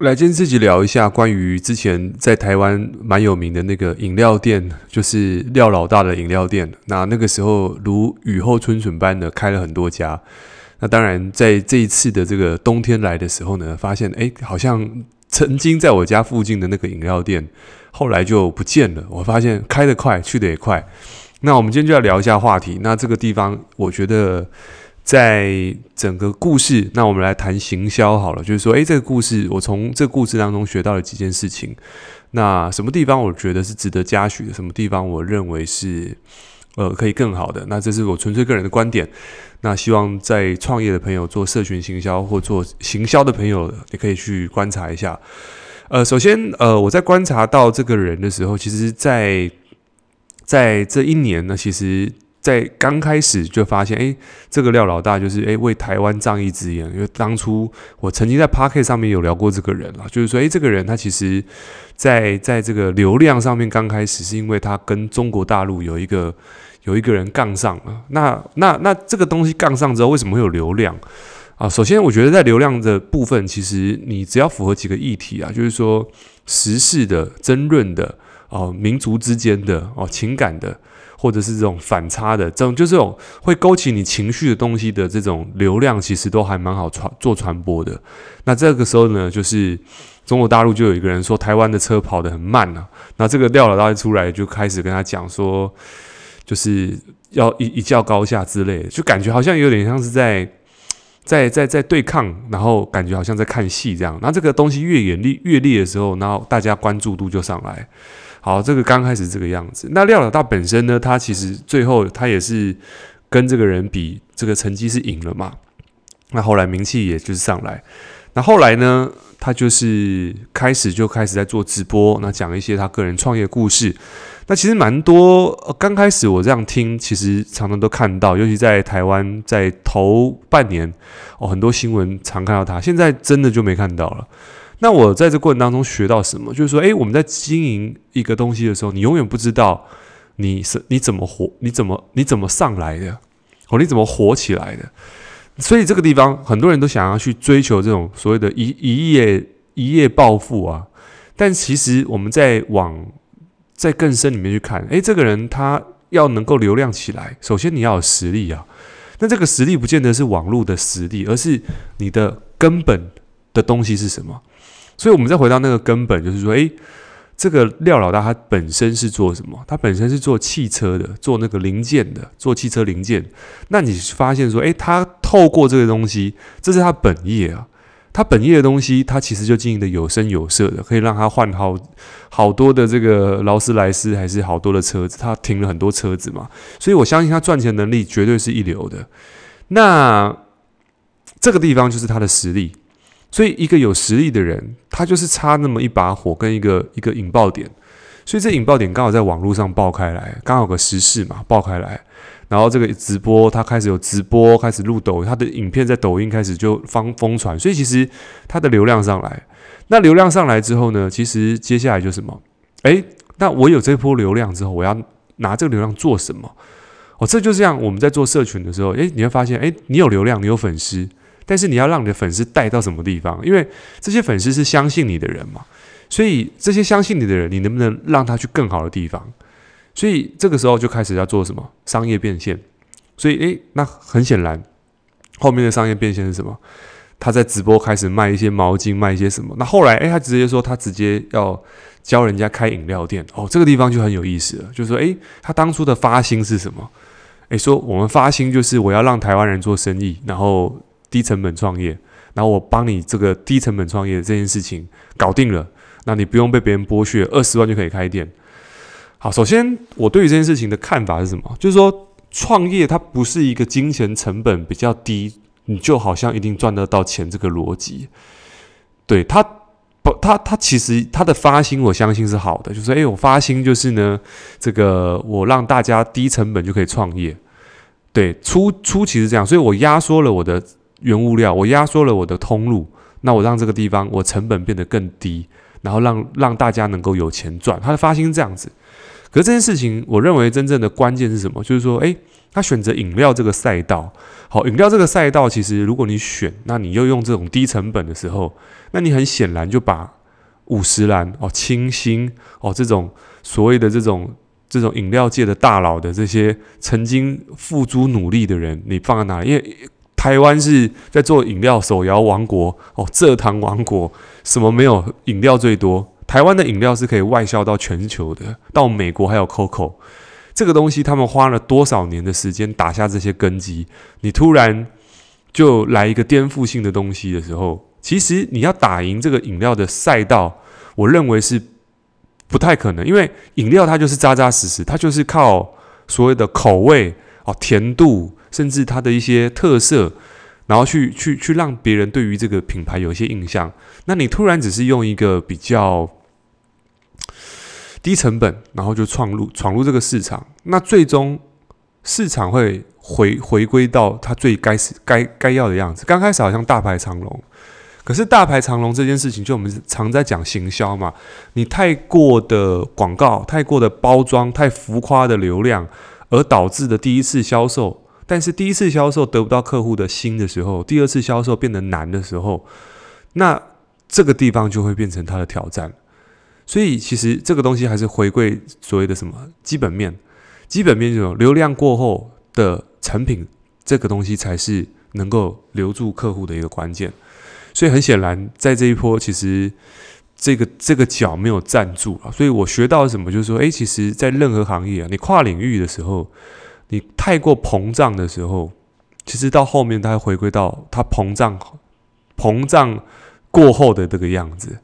来，今天自己聊一下关于之前在台湾蛮有名的那个饮料店，就是廖老大的饮料店。那那个时候如雨后春笋般的开了很多家。那当然，在这一次的这个冬天来的时候呢，发现哎，好像曾经在我家附近的那个饮料店，后来就不见了。我发现开得快，去得也快。那我们今天就要聊一下话题。那这个地方，我觉得。在整个故事，那我们来谈行销好了。就是说，诶，这个故事我从这个故事当中学到了几件事情。那什么地方我觉得是值得嘉许的？什么地方我认为是呃可以更好的？那这是我纯粹个人的观点。那希望在创业的朋友做社群行销或做行销的朋友，也可以去观察一下。呃，首先，呃，我在观察到这个人的时候，其实在在这一年呢，其实。在刚开始就发现，哎，这个廖老大就是哎为台湾仗义执言。因为当初我曾经在 Podcast 上面有聊过这个人了，就是说，哎，这个人他其实在在这个流量上面刚开始是因为他跟中国大陆有一个有一个人杠上了。那那那这个东西杠上之后，为什么会有流量啊？首先，我觉得在流量的部分，其实你只要符合几个议题啊，就是说时事的、争论的、哦民族之间的、哦情感的。或者是这种反差的，这种就是这种会勾起你情绪的东西的这种流量，其实都还蛮好传做传播的。那这个时候呢，就是中国大陆就有一个人说台湾的车跑得很慢啊，那这个廖老大一出来就开始跟他讲说，就是要一一较高下之类的，就感觉好像有点像是在在在在对抗，然后感觉好像在看戏这样。那这个东西越演烈越烈的时候，然后大家关注度就上来。好，这个刚开始这个样子。那廖老大本身呢，他其实最后他也是跟这个人比，这个成绩是赢了嘛。那后来名气也就是上来。那后来呢，他就是开始就开始在做直播，那讲一些他个人创业故事。那其实蛮多，刚开始我这样听，其实常常都看到，尤其在台湾，在头半年哦，很多新闻常看到他。现在真的就没看到了。那我在这过程当中学到什么？就是说，诶，我们在经营一个东西的时候，你永远不知道你是你怎么活，你怎么你怎么上来的，哦，你怎么火起来的。所以这个地方很多人都想要去追求这种所谓的一一夜一夜暴富啊。但其实我们在往在更深里面去看，诶，这个人他要能够流量起来，首先你要有实力啊。那这个实力不见得是网络的实力，而是你的根本的东西是什么？所以，我们再回到那个根本，就是说，诶，这个廖老大他本身是做什么？他本身是做汽车的，做那个零件的，做汽车零件。那你发现说，诶，他透过这个东西，这是他本业啊。他本业的东西，他其实就经营的有声有色的，可以让他换好好多的这个劳斯莱斯，还是好多的车子。他停了很多车子嘛，所以我相信他赚钱能力绝对是一流的。那这个地方就是他的实力。所以，一个有实力的人，他就是差那么一把火跟一个一个引爆点。所以，这引爆点刚好在网络上爆开来，刚好有个时事嘛，爆开来。然后，这个直播他开始有直播，开始录抖音，他的影片在抖音开始就疯疯传。所以，其实他的流量上来，那流量上来之后呢，其实接下来就什么？诶，那我有这波流量之后，我要拿这个流量做什么？哦，这就像我们在做社群的时候，诶，你会发现，诶，你有流量，你有粉丝。但是你要让你的粉丝带到什么地方？因为这些粉丝是相信你的人嘛，所以这些相信你的人，你能不能让他去更好的地方？所以这个时候就开始要做什么商业变现。所以诶，那很显然，后面的商业变现是什么？他在直播开始卖一些毛巾，卖一些什么？那后来诶，他直接说他直接要教人家开饮料店。哦，这个地方就很有意思了，就是说诶，他当初的发心是什么？诶，说我们发心就是我要让台湾人做生意，然后。低成本创业，然后我帮你这个低成本创业这件事情搞定了，那你不用被别人剥削，二十万就可以开店。好，首先我对于这件事情的看法是什么？就是说创业它不是一个金钱成本比较低，你就好像一定赚得到钱这个逻辑。对，他不，他他其实他的发心，我相信是好的，就是诶，我发心就是呢，这个我让大家低成本就可以创业。对，初初期是这样，所以我压缩了我的。原物料，我压缩了我的通路，那我让这个地方我成本变得更低，然后让让大家能够有钱赚。他的发心是这样子，可是这件事情，我认为真正的关键是什么？就是说，诶，他选择饮料这个赛道。好，饮料这个赛道，其实如果你选，那你又用这种低成本的时候，那你很显然就把五十岚哦、清新哦这种所谓的这种这种饮料界的大佬的这些曾经付诸努力的人，你放在哪里？因为台湾是在做饮料手摇王国哦，蔗糖王国，什么没有？饮料最多，台湾的饮料是可以外销到全球的，到美国还有 COCO。这个东西，他们花了多少年的时间打下这些根基？你突然就来一个颠覆性的东西的时候，其实你要打赢这个饮料的赛道，我认为是不太可能，因为饮料它就是扎扎实实，它就是靠所谓的口味哦、甜度，甚至它的一些特色，然后去去去让别人对于这个品牌有一些印象。那你突然只是用一个比较。低成本，然后就闯入闯入这个市场，那最终市场会回回归到它最该是该该要的样子。刚开始好像大排长龙，可是大排长龙这件事情，就我们常在讲行销嘛，你太过的广告、太过的包装、太浮夸的流量，而导致的第一次销售，但是第一次销售得不到客户的心的时候，第二次销售变得难的时候，那这个地方就会变成他的挑战。所以其实这个东西还是回归所谓的什么基本面，基本面这种流量过后的成品，这个东西才是能够留住客户的一个关键。所以很显然，在这一波其实这个这个脚没有站住啊。所以我学到什么，就是说，诶，其实，在任何行业啊，你跨领域的时候，你太过膨胀的时候，其实到后面它会回归到它膨胀膨胀过后的这个样子。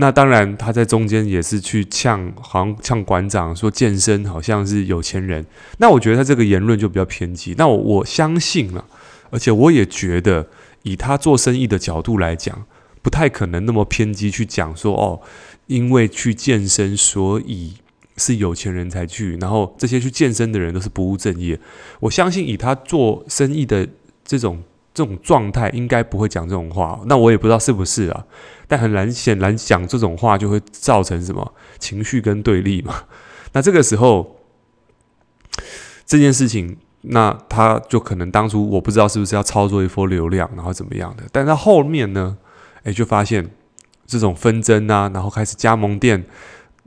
那当然，他在中间也是去呛，好像呛馆长说健身好像是有钱人。那我觉得他这个言论就比较偏激。那我我相信了，而且我也觉得，以他做生意的角度来讲，不太可能那么偏激去讲说哦，因为去健身，所以是有钱人才去，然后这些去健身的人都是不务正业。我相信以他做生意的这种。这种状态应该不会讲这种话，那我也不知道是不是啊。但很难显然讲这种话就会造成什么情绪跟对立嘛。那这个时候这件事情，那他就可能当初我不知道是不是要操作一波流量，然后怎么样的。但他后面呢，诶，就发现这种纷争啊，然后开始加盟店，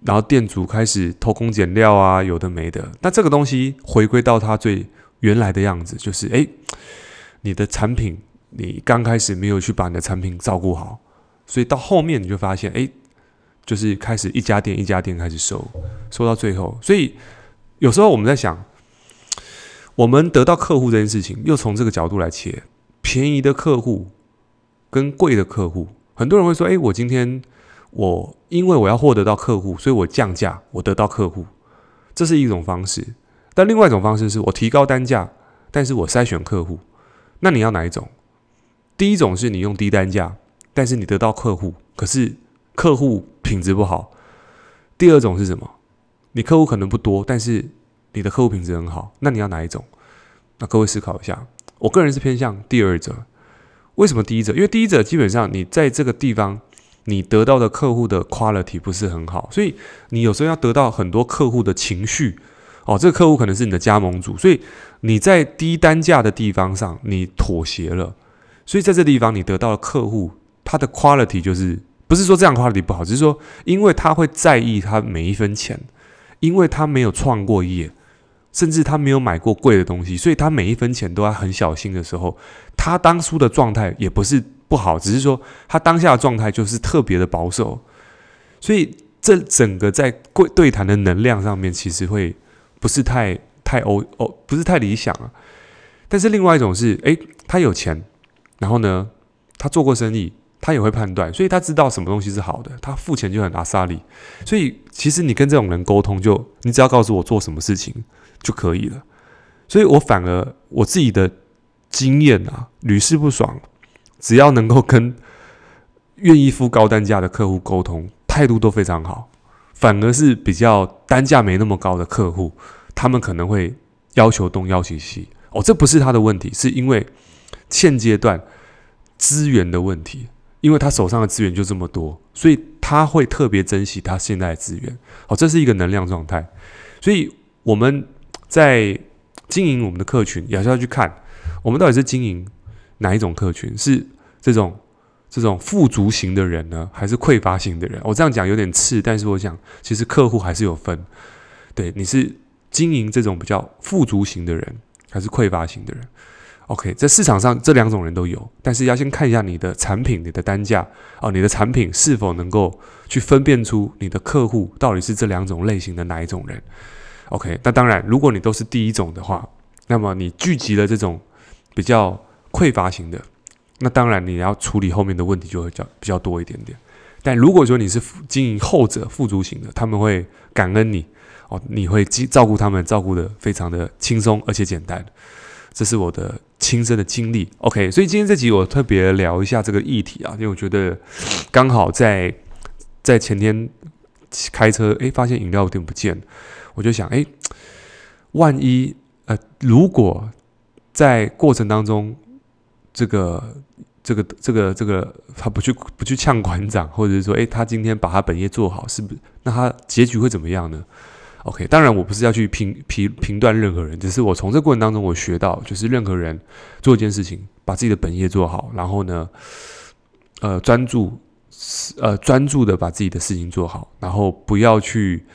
然后店主开始偷工减料啊，有的没的。那这个东西回归到他最原来的样子，就是诶。你的产品，你刚开始没有去把你的产品照顾好，所以到后面你就发现，哎，就是开始一家店一家店开始收，收到最后，所以有时候我们在想，我们得到客户这件事情，又从这个角度来切，便宜的客户跟贵的客户，很多人会说，哎，我今天我因为我要获得到客户，所以我降价，我得到客户，这是一种方式，但另外一种方式是我提高单价，但是我筛选客户。那你要哪一种？第一种是你用低单价，但是你得到客户，可是客户品质不好。第二种是什么？你客户可能不多，但是你的客户品质很好。那你要哪一种？那各位思考一下。我个人是偏向第二者。为什么第一者？因为第一者基本上你在这个地方，你得到的客户的 quality 不是很好，所以你有时候要得到很多客户的情绪。哦，这个客户可能是你的加盟主，所以你在低单价的地方上你妥协了，所以在这地方你得到的客户，他的 quality 就是不是说这样 quality 不好，只是说因为他会在意他每一分钱，因为他没有创过业，甚至他没有买过贵的东西，所以他每一分钱都要很小心的时候，他当初的状态也不是不好，只是说他当下的状态就是特别的保守，所以这整个在贵对谈的能量上面其实会。不是太太欧哦，不是太理想啊。但是另外一种是，诶，他有钱，然后呢，他做过生意，他也会判断，所以他知道什么东西是好的，他付钱就很阿萨利。所以其实你跟这种人沟通，就你只要告诉我做什么事情就可以了。所以我反而我自己的经验啊，屡试不爽。只要能够跟愿意付高单价的客户沟通，态度都非常好。反而是比较单价没那么高的客户，他们可能会要求东要求西。哦，这不是他的问题，是因为现阶段资源的问题，因为他手上的资源就这么多，所以他会特别珍惜他现在的资源。哦，这是一个能量状态。所以我们在经营我们的客群，也是要去看我们到底是经营哪一种客群，是这种这种富足型的人呢，还是匮乏型的人？我这样讲有点刺，但是我想，其实客户还是有分。对，你是经营这种比较富足型的人，还是匮乏型的人？OK，在市场上这两种人都有，但是要先看一下你的产品、你的单价哦，你的产品是否能够去分辨出你的客户到底是这两种类型的哪一种人。OK，那当然，如果你都是第一种的话，那么你聚集了这种比较匮乏型的，那当然你要处理后面的问题就会较比较多一点点。但如果说你是经营后者富足型的，他们会感恩你。哦，你会照顾他们，照顾得非常的轻松而且简单，这是我的亲身的经历。OK，所以今天这集我特别聊一下这个议题啊，因为我觉得刚好在在前天开车，诶，发现饮料店不见，我就想，诶，万一呃，如果在过程当中，这个这个这个这个他不去不去呛馆长，或者是说，诶，他今天把他本业做好，是不是？那他结局会怎么样呢？OK，当然我不是要去评评评断任何人，只是我从这过程当中我学到，就是任何人做一件事情，把自己的本业做好，然后呢，呃，专注，呃，专注的把自己的事情做好，然后不要去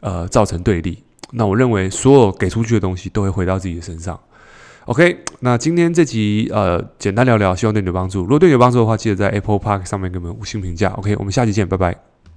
呃造成对立。那我认为所有给出去的东西都会回到自己的身上。OK，那今天这集呃简单聊聊，希望对你有帮助。如果对你有帮助的话，记得在 Apple Park 上面给我们五星评价。OK，我们下期见，拜拜。